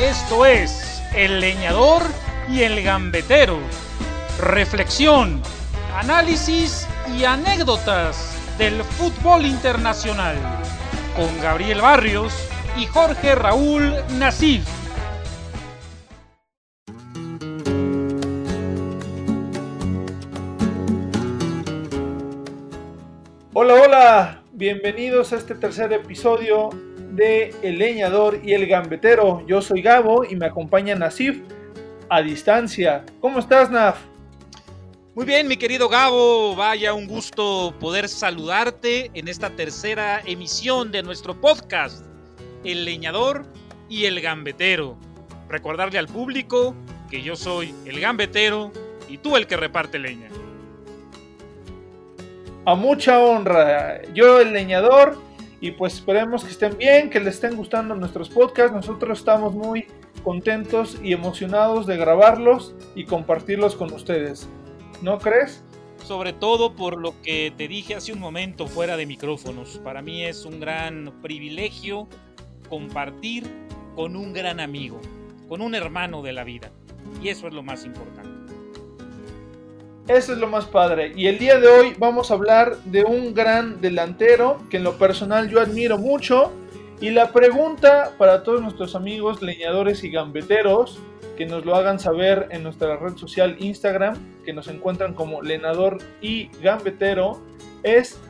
Esto es El Leñador y el Gambetero. Reflexión, análisis y anécdotas del fútbol internacional. Con Gabriel Barrios y Jorge Raúl Nasif. Hola, hola, bienvenidos a este tercer episodio de El Leñador y el Gambetero. Yo soy Gabo y me acompaña Nasif a distancia. ¿Cómo estás, Naf? Muy bien, mi querido Gabo, vaya un gusto poder saludarte en esta tercera emisión de nuestro podcast, El Leñador y el Gambetero. Recordarle al público que yo soy el Gambetero y tú el que reparte leña. A mucha honra, yo el leñador y pues esperemos que estén bien, que les estén gustando nuestros podcasts. Nosotros estamos muy contentos y emocionados de grabarlos y compartirlos con ustedes. ¿No crees? Sobre todo por lo que te dije hace un momento fuera de micrófonos. Para mí es un gran privilegio compartir con un gran amigo, con un hermano de la vida. Y eso es lo más importante. Eso es lo más padre. Y el día de hoy vamos a hablar de un gran delantero que en lo personal yo admiro mucho. Y la pregunta para todos nuestros amigos leñadores y gambeteros, que nos lo hagan saber en nuestra red social Instagram, que nos encuentran como lenador y gambetero, es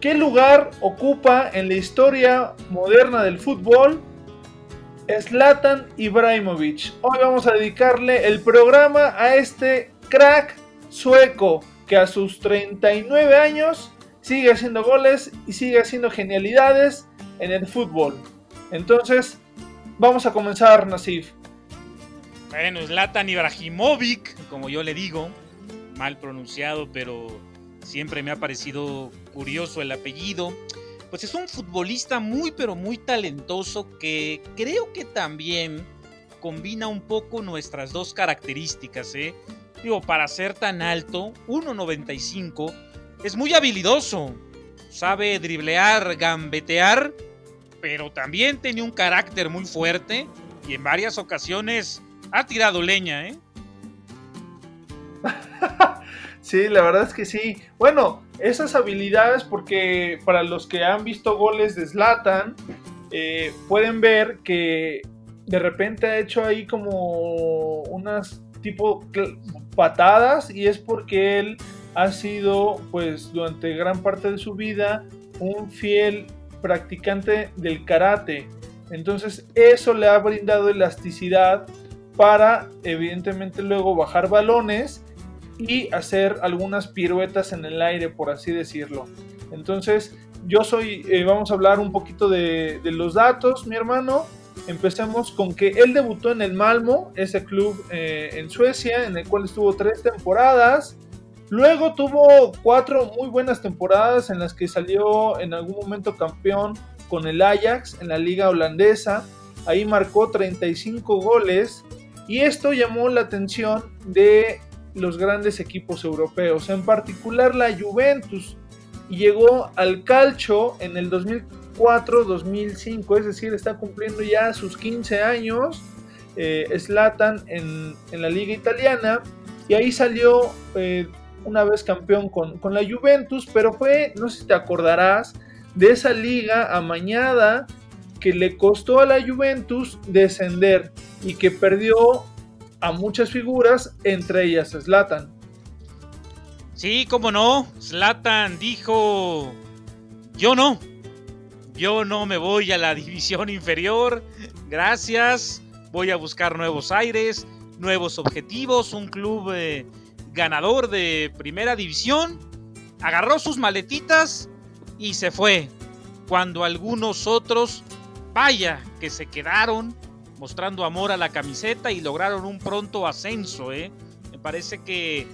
¿qué lugar ocupa en la historia moderna del fútbol Zlatan Ibrahimovic? Hoy vamos a dedicarle el programa a este crack sueco que a sus 39 años sigue haciendo goles y sigue haciendo genialidades en el fútbol. Entonces, vamos a comenzar, Nasif. Bueno, Zlatan Ibrahimovic, como yo le digo, mal pronunciado, pero siempre me ha parecido curioso el apellido. Pues es un futbolista muy, pero muy talentoso que creo que también combina un poco nuestras dos características, ¿eh? Para ser tan alto, 1.95, es muy habilidoso. Sabe driblear, gambetear, pero también tiene un carácter muy fuerte y en varias ocasiones ha tirado leña, ¿eh? sí, la verdad es que sí. Bueno, esas habilidades, porque para los que han visto goles de Slatan, eh, pueden ver que de repente ha hecho ahí como unas tipo patadas y es porque él ha sido pues durante gran parte de su vida un fiel practicante del karate. Entonces eso le ha brindado elasticidad para evidentemente luego bajar balones y hacer algunas piruetas en el aire, por así decirlo. Entonces yo soy, eh, vamos a hablar un poquito de, de los datos, mi hermano. Empecemos con que él debutó en el Malmo, ese club eh, en Suecia, en el cual estuvo tres temporadas. Luego tuvo cuatro muy buenas temporadas en las que salió en algún momento campeón con el Ajax en la liga holandesa. Ahí marcó 35 goles y esto llamó la atención de los grandes equipos europeos, en particular la Juventus. Llegó al Calcio en el 2004 2005, es decir, está cumpliendo ya sus 15 años. Eh, Slatan en, la liga italiana y ahí salió eh, una vez campeón con, con, la Juventus, pero fue, no sé si te acordarás, de esa liga amañada que le costó a la Juventus descender y que perdió a muchas figuras, entre ellas Slatan. Sí, cómo no, Slatan dijo, yo no, yo no me voy a la división inferior. Gracias. Voy a buscar nuevos aires, nuevos objetivos, un club eh, ganador de primera división. Agarró sus maletitas y se fue. Cuando algunos otros, vaya, que se quedaron mostrando amor a la camiseta y lograron un pronto ascenso. ¿eh? Me parece que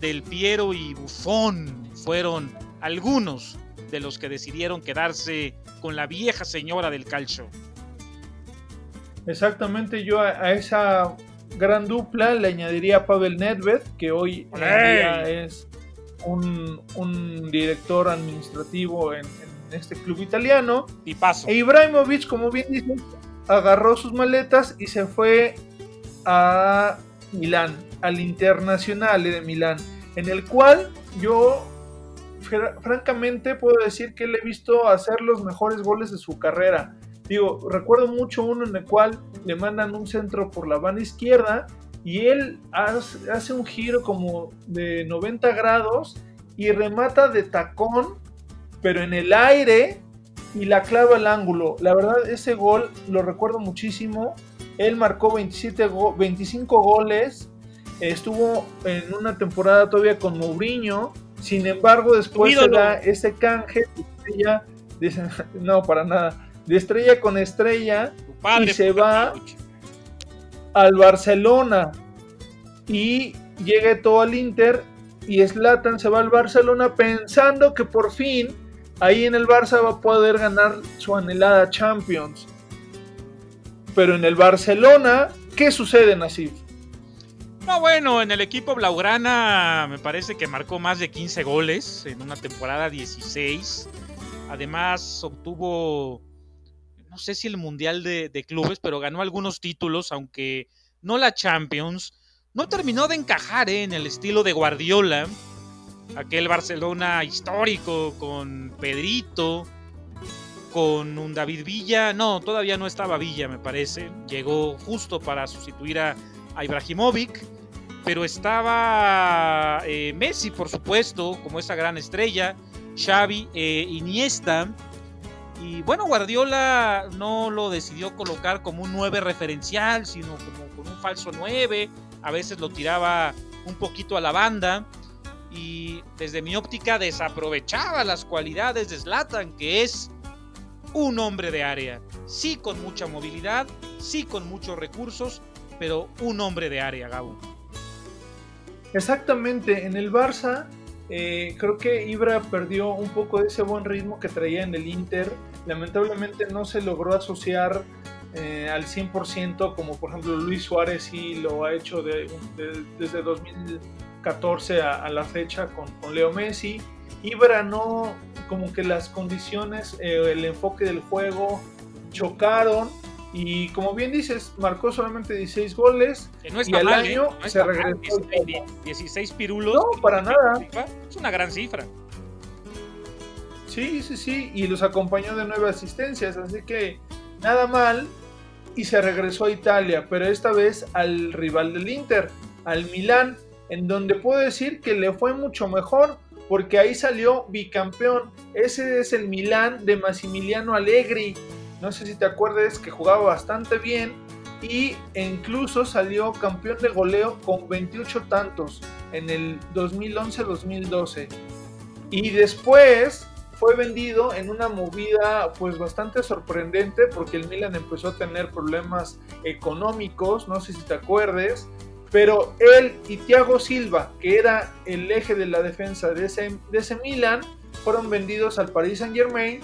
Del Piero y Bufón fueron algunos de los que decidieron quedarse con la vieja señora del calcio. Exactamente, yo a, esa gran dupla le añadiría a Pavel Nedved, que hoy es un, director administrativo en, este club italiano. Y paso. E Ibrahimovic, como bien dices, agarró sus maletas y se fue a Milán, al Internacional de Milán, en el cual yo francamente puedo decir que le he visto hacer los mejores goles de su carrera. Digo, recuerdo mucho uno en el cual le mandan un centro por la banda izquierda y él hace un giro como de 90 grados y remata de tacón, pero en el aire y la clava al ángulo. La verdad, ese gol lo recuerdo muchísimo. Él marcó 27 25 goles. Estuvo en una temporada todavía con Mourinho. Sin embargo, después se da ese canje de estrella, no, para nada, de estrella con estrella y se va al Barcelona y llega todo al Inter y Slatan se va al Barcelona pensando que por fin ahí en el Barça va a poder ganar su anhelada Champions. Pero en el Barcelona, ¿qué sucede, Nasif? No, bueno, en el equipo Blaugrana me parece que marcó más de 15 goles en una temporada 16. Además, obtuvo no sé si el Mundial de, Clubes, pero ganó algunos títulos, aunque no la Champions. No terminó de encajar ¿eh? en el estilo de Guardiola, aquel Barcelona histórico con Pedrito, con un David Villa. No, todavía no estaba Villa, me parece. Llegó justo para sustituir a, Ibrahimovic. Pero estaba eh, Messi, por supuesto, como esa gran estrella. Xavi, eh, Iniesta y bueno, Guardiola no lo decidió colocar como un 9 referencial, sino como, un falso 9. A veces lo tiraba un poquito a la banda. Y desde mi óptica desaprovechaba las cualidades de Zlatan, que es un hombre de área. Sí con mucha movilidad, sí con muchos recursos, pero un hombre de área, Gabo. Exactamente, en el Barça eh, creo que Ibra perdió un poco de ese buen ritmo que traía en el Inter. Lamentablemente no se logró asociar eh, al 100% como por ejemplo Luis Suárez sí lo ha hecho desde 2014 a, la fecha con, Leo Messi. Ibra no, como que las condiciones, eh, el enfoque del juego chocaron y como bien dices, marcó solamente 16 goles. y al año se regresó. 16, pirulos. No, para nada. Es una gran cifra. Sí, sí, sí. Y los acompañó de nueve asistencias. Así que nada mal. Y se regresó a Italia. Pero esta vez al rival del Inter, al Milán. En donde puedo decir que le fue mucho mejor. Porque ahí salió bicampeón. Ese es el Milán de Massimiliano Allegri no sé si te acuerdas que jugaba bastante bien y incluso salió campeón de goleo con 28 tantos en el 2011-2012. Y después fue vendido en una movida pues bastante sorprendente porque el Milan empezó a tener problemas económicos, no sé si te acuerdes, pero él y Thiago Silva, que era el eje de la defensa de ese, de ese Milan, fueron vendidos al Paris Saint Germain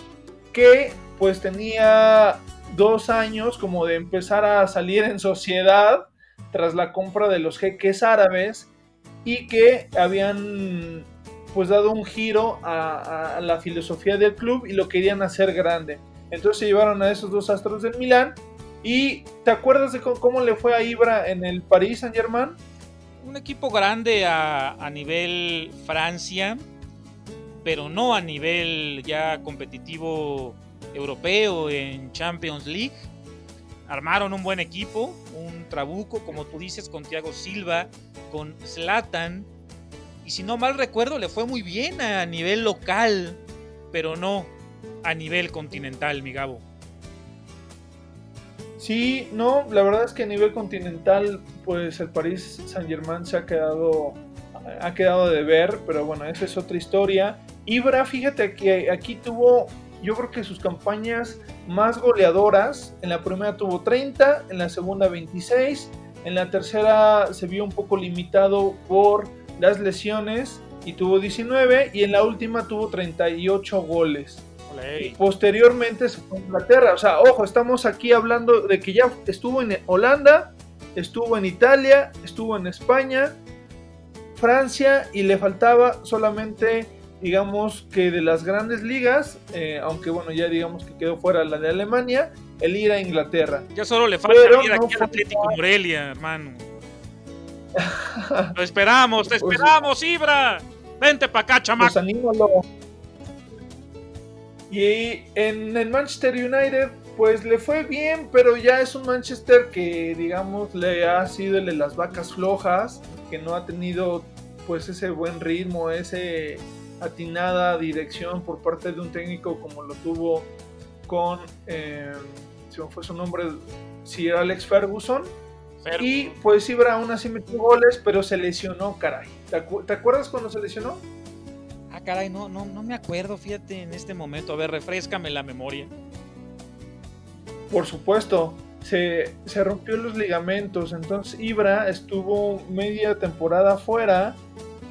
que pues tenía dos años como de empezar a salir en sociedad tras la compra de los jeques árabes y que habían pues dado un giro a, la filosofía del club y lo querían hacer grande. Entonces se llevaron a esos dos astros del Milán y ¿te acuerdas de cómo, le fue a Ibra en el Paris Saint Germain? Un equipo grande a nivel Francia, pero no a nivel ya competitivo europeo en Champions League. Armaron un buen equipo, un trabuco, como tú dices, con Thiago Silva, con Zlatan. Y si no mal recuerdo, le fue muy bien a nivel local, pero no a nivel continental, mi Gabo. Sí, no, la verdad es que a nivel continental, pues el París Saint Germain se ha quedado, ha quedado de ver, pero bueno, esa es otra historia. Ibra, fíjate que aquí tuvo yo creo que sus campañas más goleadoras, en la primera tuvo 30, en la segunda 26, en la tercera se vio un poco limitado por las lesiones y tuvo 19 y en la última tuvo 38 goles. Y posteriormente se fue a Inglaterra. O sea, ojo, estamos aquí hablando de que ya estuvo en Holanda, estuvo en Italia, estuvo en España, Francia y le faltaba solamente digamos que de las grandes ligas, eh, aunque bueno, ya digamos que quedó fuera la de Alemania, el ir a Inglaterra. Ya solo le falta ir aquí al Atlético Morelia, hermano. Lo esperamos, te pues, esperamos, Ibra. Vente para acá, chamaco. Pues Y en el Manchester United, pues le fue bien, pero ya es un Manchester que, digamos, le ha sido el de las vacas flojas, que no ha tenido pues ese buen ritmo, ese atinada dirección por parte de un técnico como lo tuvo con, eh, si no fue su nombre, Sir Alex Ferguson. Y pues Ibra aún así metió goles, pero se lesionó, caray. ¿Te, acuerdas cuando se lesionó? Ah, caray, no, no, no me acuerdo, fíjate, en este momento. A ver, refrescame la memoria. Por supuesto, se, se rompió los ligamentos, entonces Ibra estuvo media temporada fuera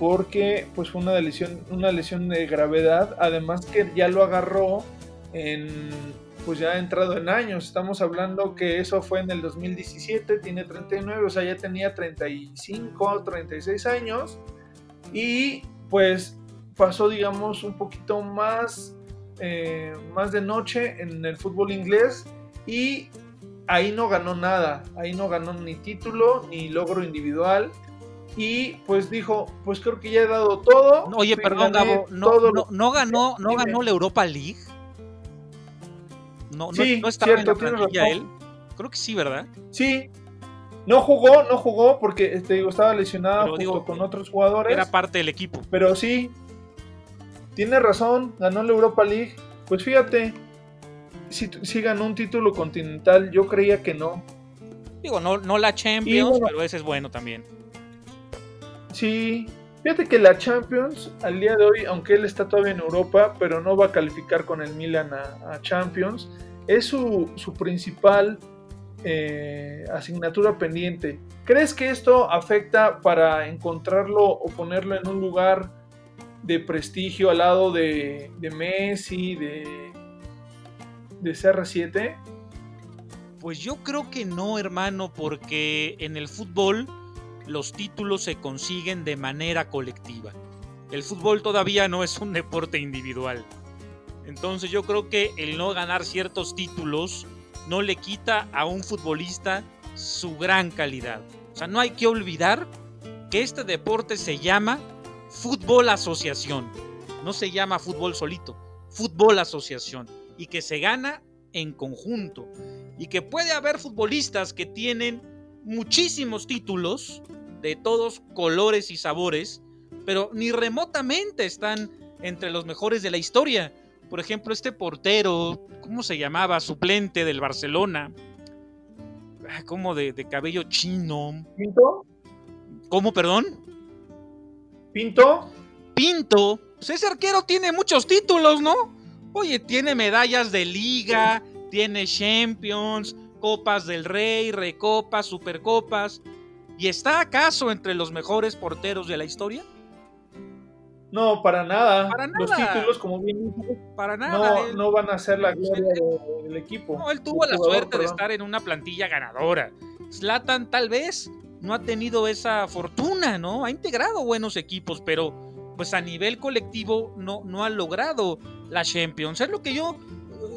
porque pues fue una lesión, una lesión de gravedad, además que ya lo agarró en pues ya ha entrado en años, estamos hablando que eso fue en el 2017, tiene 39, o sea, ya tenía 35, 36 años. Y pues pasó digamos un poquito más, eh, más de noche en el fútbol inglés y ahí no ganó nada, ahí no ganó ni título ni logro individual y pues dijo, pues creo que ya he dado todo. Oye, perdón, Gabo, no, no, ganó, no ganó la Europa League. No, no, no estaba en la plantilla él. Creo que sí, ¿verdad? Sí. No jugó, no jugó porque te digo, estaba lesionado junto con otros jugadores. Era parte del equipo. Pero sí, tiene razón, ganó la Europa League. Pues fíjate, si, si ganó un título continental, yo creía que no. Digo, no, no la Champions, pero ese es bueno también. Sí, fíjate que la Champions al día de hoy, aunque él está todavía en Europa, pero no va a calificar con el Milan a, Champions, es su, principal eh, asignatura pendiente. ¿Crees que esto afecta para encontrarlo o ponerlo en un lugar de prestigio al lado de, de Messi, de, de CR7? Pues yo creo que no, hermano, porque en el fútbol los títulos se consiguen de manera colectiva. El fútbol todavía no es un deporte individual. Entonces yo creo que el no ganar ciertos títulos no le quita a un futbolista su gran calidad. O sea, no hay que olvidar que este deporte se llama fútbol asociación. No se llama fútbol solito, fútbol asociación. Y que se gana en conjunto. Y que puede haber futbolistas que tienen muchísimos títulos de todos colores y sabores, pero ni remotamente están entre los mejores de la historia. Por ejemplo, este portero, ¿cómo se llamaba? Suplente del Barcelona. Ah, como de, cabello chino. ¿Pinto? ¿Cómo, perdón? ¿Pinto? Pinto. Pues ese arquero tiene muchos títulos, ¿no? Oye, tiene medallas de liga, tiene Champions, Copas del Rey, Recopas, Supercopas. ¿Y está acaso entre los mejores porteros de la historia? No, para nada. Los títulos, como bien para nada. No, van a ser la gloria del equipo. No, él tuvo la suerte de estar en una plantilla ganadora. Slatan tal vez no ha tenido esa fortuna, ¿no? Ha integrado buenos equipos, pero pues a nivel colectivo no, no ha logrado la Champions. Es lo que yo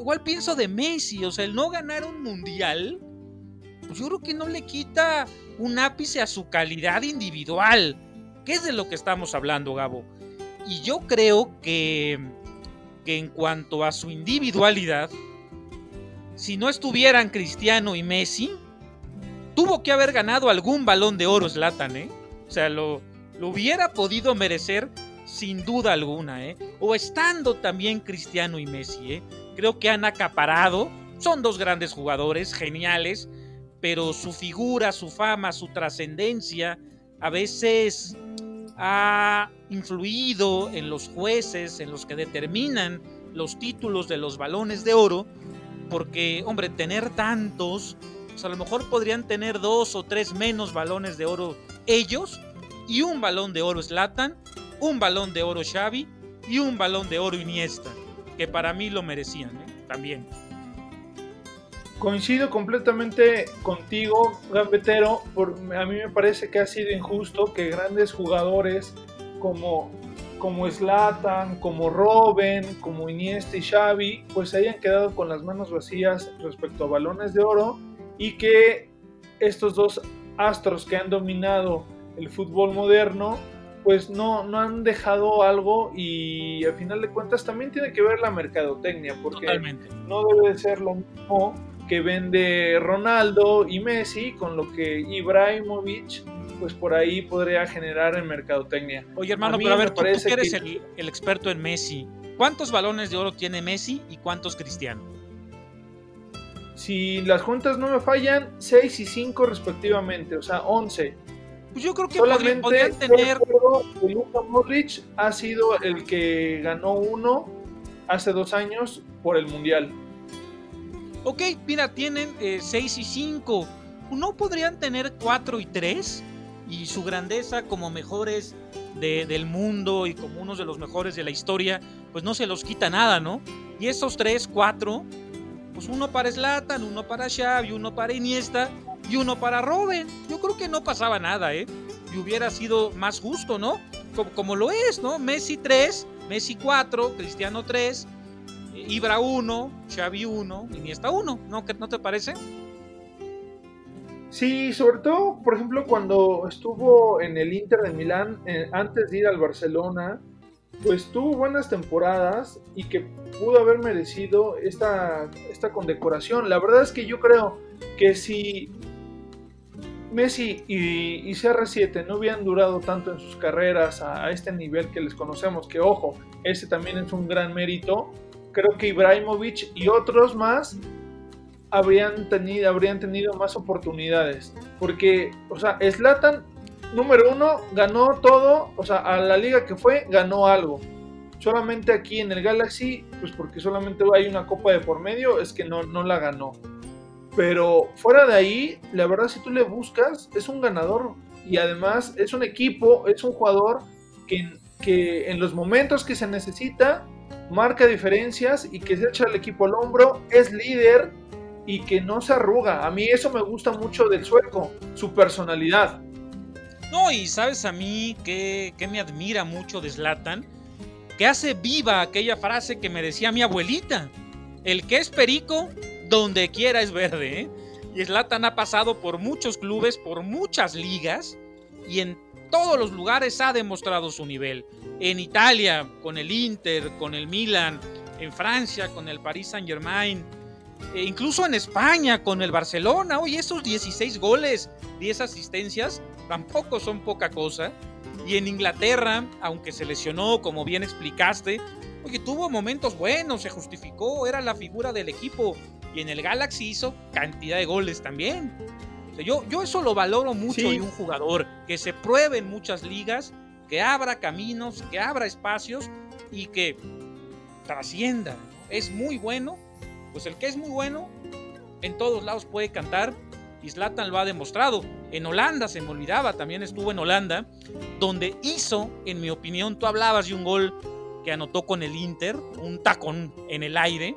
igual pienso de Messi, o sea, el no ganar un mundial, pues yo creo que no le quita un ápice a su calidad individual, que es de lo que estamos hablando, Gabo. Y yo creo que, que en cuanto a su individualidad, si no estuvieran Cristiano y Messi, tuvo que haber ganado algún balón de oro Zlatan, ¿eh? O sea, lo, lo hubiera podido merecer sin duda alguna, ¿eh? O estando también Cristiano y Messi, ¿eh? Creo que han acaparado. Son dos grandes jugadores, geniales, pero su figura, su fama, su trascendencia a veces ha influido en los jueces, en los que determinan los títulos de los balones de oro, porque, hombre, tener tantos, pues a lo mejor podrían tener dos o tres menos balones de oro ellos y un balón de oro Slatan, un balón de oro Xavi y un balón de oro Iniesta que para mí lo merecían ¿eh? también. Coincido completamente contigo, Gambetero. A mí me parece que ha sido injusto que grandes jugadores como, como Slatan, como Robben, como Iniesta y Xavi, pues hayan quedado con las manos vacías respecto a balones de oro y que estos dos astros que han dominado el fútbol moderno pues no, no han dejado algo y al final de cuentas también tiene que ver la mercadotecnia, porque no debe ser lo mismo que vende Ronaldo y Messi con lo que Ibrahimovic pues por ahí podría generar en mercadotecnia. Oye hermano, pero a ver, tú, que eres el, el, experto en Messi, ¿cuántos balones de oro tiene Messi y cuántos Cristiano? Si las juntas no me fallan, 6 y 5 respectivamente, o sea, 11. Pues yo creo que podrían tener. Luka Modric ha sido el que ganó uno hace dos años por el Mundial. Ok, mira, tienen 6 eh, y 5. ¿No podrían tener 4 y 3? Y su grandeza como mejores del mundo y como unos de los mejores de la historia, pues no se los quita nada, ¿no? Y esos 3, 4, pues uno para Slatan, uno para Xavi, uno para Iniesta, y uno para Robin. Yo creo que no pasaba nada, ¿eh? Y hubiera sido más justo, ¿no? Como, lo es, ¿no? Messi 3, Messi 4, Cristiano 3, Ibra 1, Xavi 1, Iniesta 1, ¿no? ¿No te parece? Sí, sobre todo, por ejemplo, cuando estuvo en el Inter de Milán, eh, antes de ir al Barcelona, pues tuvo buenas temporadas y que pudo haber merecido esta, esta condecoración. La verdad es que yo creo que si Messi y, CR7 no hubieran durado tanto en sus carreras a, este nivel que les conocemos, que ojo, ese también es un gran mérito, creo que Ibrahimovic y otros más habrían tenido, habrían tenido más oportunidades. Porque, o sea, Slatan, número uno, ganó todo, o sea, a la liga que fue, ganó algo. Solamente aquí en el Galaxy, pues porque solamente hay una copa de por medio, es que no, no la ganó. Pero fuera de ahí, la verdad, si tú le buscas, es un ganador. Y además es un equipo, es un jugador que, que en los momentos que se necesita, marca diferencias y que se echa el equipo al hombro, es líder y que no se arruga. A mí eso me gusta mucho del sueco, su personalidad. No, y sabes a mí que, que me admira mucho de Zlatan, que hace viva aquella frase que me decía mi abuelita. El que es perico donde quiera es verde. ¿eh? Y Zlatan ha pasado por muchos clubes, por muchas ligas y en todos los lugares ha demostrado su nivel. En Italia, con el Inter, con el Milan, en Francia, con el Paris Saint-Germain, e incluso en España, con el Barcelona. Oye, esos 16 goles, 10 asistencias, tampoco son poca cosa. Y en Inglaterra, aunque se lesionó, como bien explicaste, oye, tuvo momentos buenos, se justificó, era la figura del equipo y en el Galaxy hizo cantidad de goles también. yo, yo eso lo valoro mucho de un jugador, que se pruebe en muchas ligas, que abra caminos, que abra espacios y que trascienda. Es muy bueno, pues el que es muy bueno, en todos lados puede cantar. Y Zlatan lo ha demostrado. En Holanda, se me olvidaba, también estuvo en Holanda, donde hizo, en mi opinión, tú hablabas de un gol que anotó con el Inter, un tacón en el aire,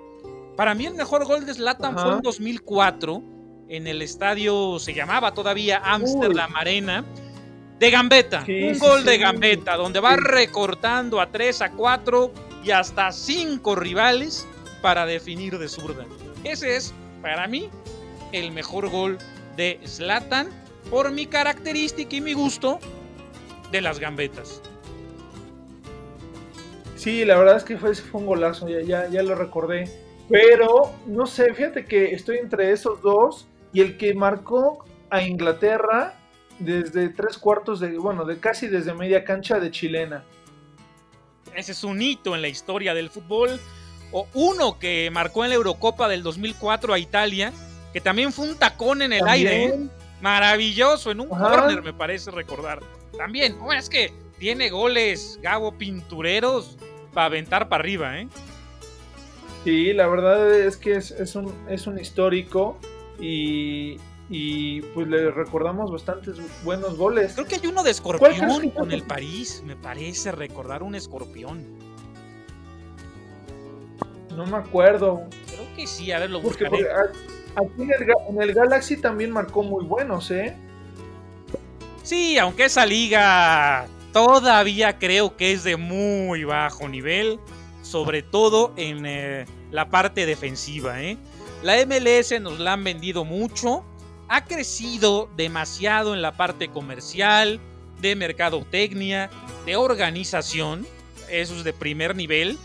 para mí el mejor gol de Zlatan fue en 2004 en el estadio, se llamaba todavía Amsterdam Arena, de Gambetta. un gol de Gambetta, donde va recortando a 3, a 4 y hasta 5 rivales para definir de zurda. Ese es, para mí, el mejor gol de Zlatan por mi característica y mi gusto de las gambetas. Sí, la verdad es que fue, fue un golazo, ya, ya, ya lo recordé. Pero, no sé, fíjate que estoy entre esos dos y el que marcó a Inglaterra desde tres cuartos de, bueno, de casi desde media cancha de chilena. Ese es un hito en la historia del fútbol. O uno que marcó en la Eurocopa del 2004 a Italia, que también fue un tacón en el aire. ¿eh? Maravilloso, en un corner me parece recordar. También, es que tiene goles, Gabo, pintureros para aventar para arriba, ¿eh? Sí, la verdad es que es, un, es un histórico y, pues le recordamos bastantes buenos goles. Creo que hay uno de escorpión con el París, me parece recordar un escorpión. No me acuerdo. Creo que sí, a ver, lo buscaré. Aquí en el, Galaxy también marcó muy buenos, ¿eh? Sí, aunque esa liga todavía creo que es de muy bajo nivel, sobre todo en eh, la parte defensiva. ¿eh? La MLS nos la han vendido mucho, ha crecido demasiado en la parte comercial, de mercadotecnia, de organización, eso es de primer nivel,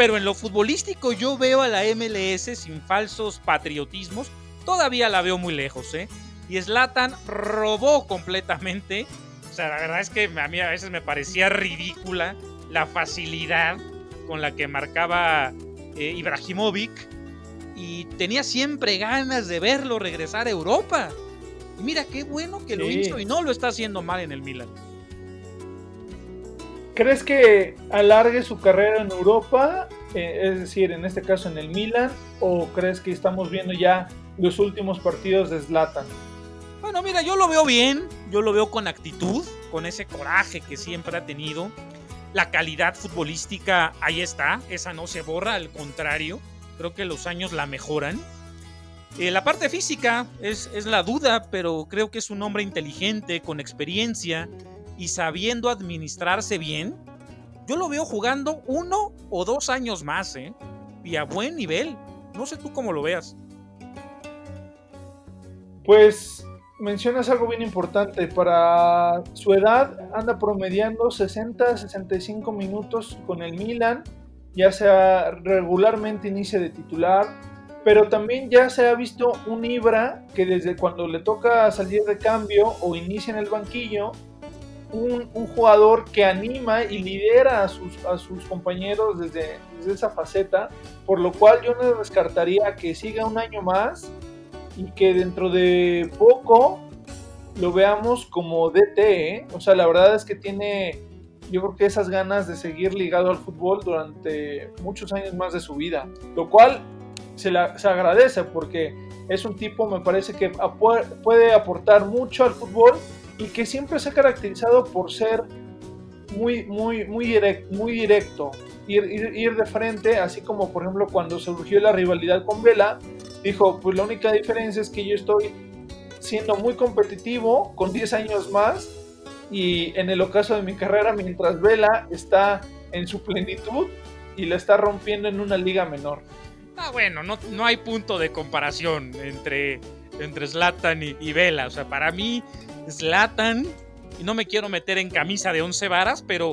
pero en lo futbolístico yo veo a la MLS sin falsos patriotismos, todavía la veo muy lejos, ¿eh? Y Slatan robó completamente, o sea, la verdad es que a mí a veces me parecía ridícula la facilidad con la que marcaba eh, Ibrahimovic y tenía siempre ganas de verlo regresar a Europa. Y mira qué bueno que lo hizo y no lo está haciendo mal en el Milan. ¿Crees que alargue su carrera en Europa? Eh, es decir, en este caso en el Milan, o crees que estamos viendo ya los últimos partidos de Zlatan? Bueno, mira, yo lo veo bien, yo lo veo con actitud, con ese coraje que siempre ha tenido. La calidad futbolística ahí está, esa no se borra, al contrario, creo que los años la mejoran. Eh, la parte física es, es la duda, pero creo que es un hombre inteligente, con experiencia y sabiendo administrarse bien. Yo lo veo jugando uno o dos años más, ¿eh? Y a buen nivel. No sé tú cómo lo veas. Pues mencionas algo bien importante. Para su edad anda promediando 60-65 minutos con el Milan, ya sea regularmente inicia de titular, pero también ya se ha visto un Ibra que desde cuando le toca salir de cambio o inicia en el banquillo, un, jugador que anima y lidera a sus, a sus compañeros desde, desde, esa faceta, por lo cual yo no descartaría que siga un año más y que dentro de poco lo veamos como DT, ¿eh? o sea, la verdad es que tiene, yo creo que esas ganas de seguir ligado al fútbol durante muchos años más de su vida, lo cual se, la, se agradece porque es un tipo, me parece que puede aportar mucho al fútbol y que siempre se ha caracterizado por ser muy, muy, muy, direct, muy directo, ir, ir, de frente, así como por ejemplo cuando surgió la rivalidad con Vela, dijo, pues la única diferencia es que yo estoy siendo muy competitivo con 10 años más y en el ocaso de mi carrera mientras Vela está en su plenitud y la está rompiendo en una liga menor. Ah, bueno, no, no hay punto de comparación entre, entre Zlatan y Vela. O sea, para mí, Zlatan, y no me quiero meter en camisa de 11 varas, pero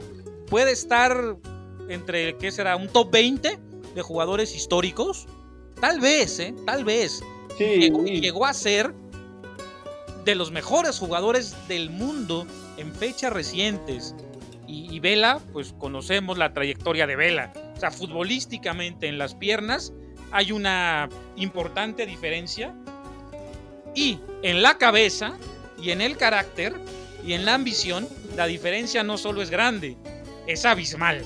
puede estar entre, ¿qué será? Un top 20 de jugadores históricos. Tal vez, ¿eh? Tal vez. Sí, llegó, a ser de los mejores jugadores del mundo en fechas recientes. Y, y, Vela, pues conocemos la trayectoria de Vela. O sea, futbolísticamente en las piernas hay una importante diferencia. Y en la cabeza y en el carácter y en la ambición, la diferencia no solo es grande, es abismal.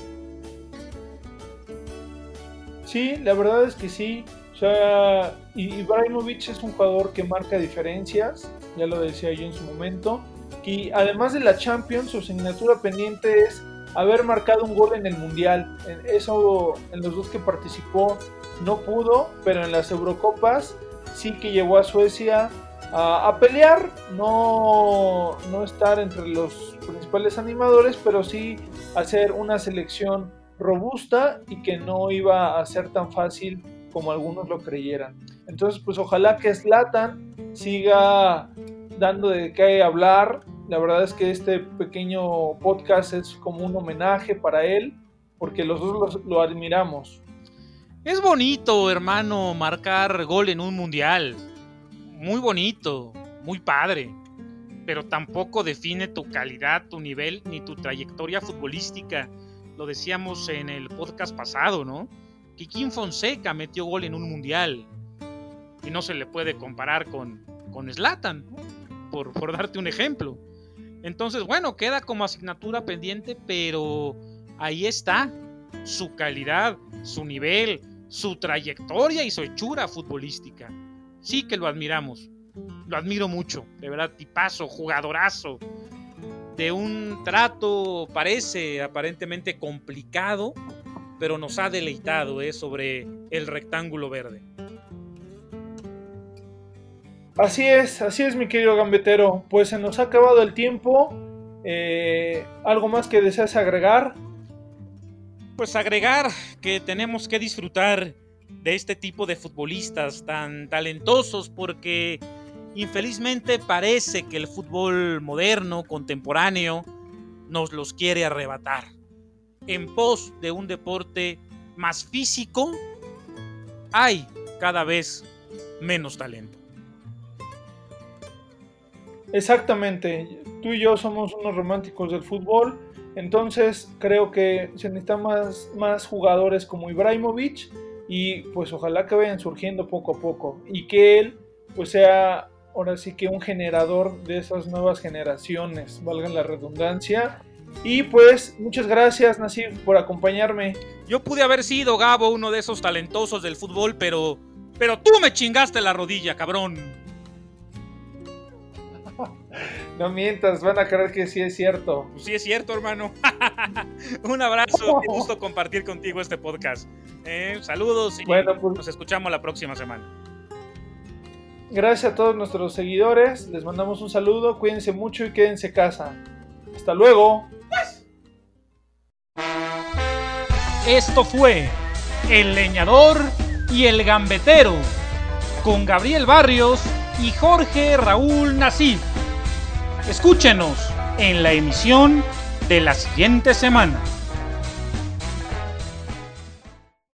Sí, la verdad es que sí. O sea, Ibrahimovic es un jugador que marca diferencias, ya lo decía yo en su momento. Y además de la Champions, su asignatura pendiente es haber marcado un gol en el Mundial. Eso en los dos que participó no pudo, pero en las Eurocopas sí que llevó a Suecia a, pelear, no, no estar entre los principales animadores, pero sí hacer una selección robusta y que no iba a ser tan fácil como algunos lo creyeran. Entonces, pues ojalá que Slatan siga dando de qué hablar. La verdad es que este pequeño podcast es como un homenaje para él, porque los dos lo, lo admiramos. Es bonito, hermano, marcar gol en un mundial muy bonito, muy padre, pero tampoco define tu calidad, tu nivel ni tu trayectoria futbolística. Lo decíamos en el podcast pasado, ¿no? Kikín Fonseca metió gol en un mundial y no se le puede comparar con, con por, por darte un ejemplo. Entonces, bueno, queda como asignatura pendiente, pero ahí está su calidad, su nivel, su trayectoria y su hechura futbolística sí que lo admiramos. Lo admiro mucho, de verdad, tipazo, jugadorazo. De un trato, parece aparentemente complicado, pero nos ha deleitado ¿eh? sobre el rectángulo verde. Así es, así es mi querido gambetero. Pues se nos ha acabado el tiempo. Eh, ¿Algo más que deseas agregar? Pues agregar que tenemos que disfrutar de este tipo de futbolistas tan talentosos porque infelizmente parece que el fútbol moderno, contemporáneo, nos los quiere arrebatar en pos de un deporte más físico, hay cada vez menos talento. Exactamente, tú y yo somos unos románticos del fútbol, entonces creo que se necesitan más, más jugadores como Ibrahimovic y pues ojalá que vayan surgiendo poco a poco y que él pues sea ahora sí que un generador de esas nuevas generaciones, valga la redundancia. Y pues muchas gracias Nasir por acompañarme. Yo pude haber sido Gabo uno de esos talentosos del fútbol, pero pero tú me chingaste la rodilla, cabrón. No mientas, van a creer que sí es cierto. Pues sí es cierto, hermano. Un abrazo, qué gusto compartir contigo este podcast. Eh, saludos y bueno, pues, nos escuchamos la próxima semana. Gracias a todos nuestros seguidores, les mandamos un saludo, cuídense mucho y quédense casa. Hasta luego. Esto fue El Leñador y El Gambetero con Gabriel Barrios y Jorge Raúl Nasif. Escúchenos en la emisión de la siguiente semana.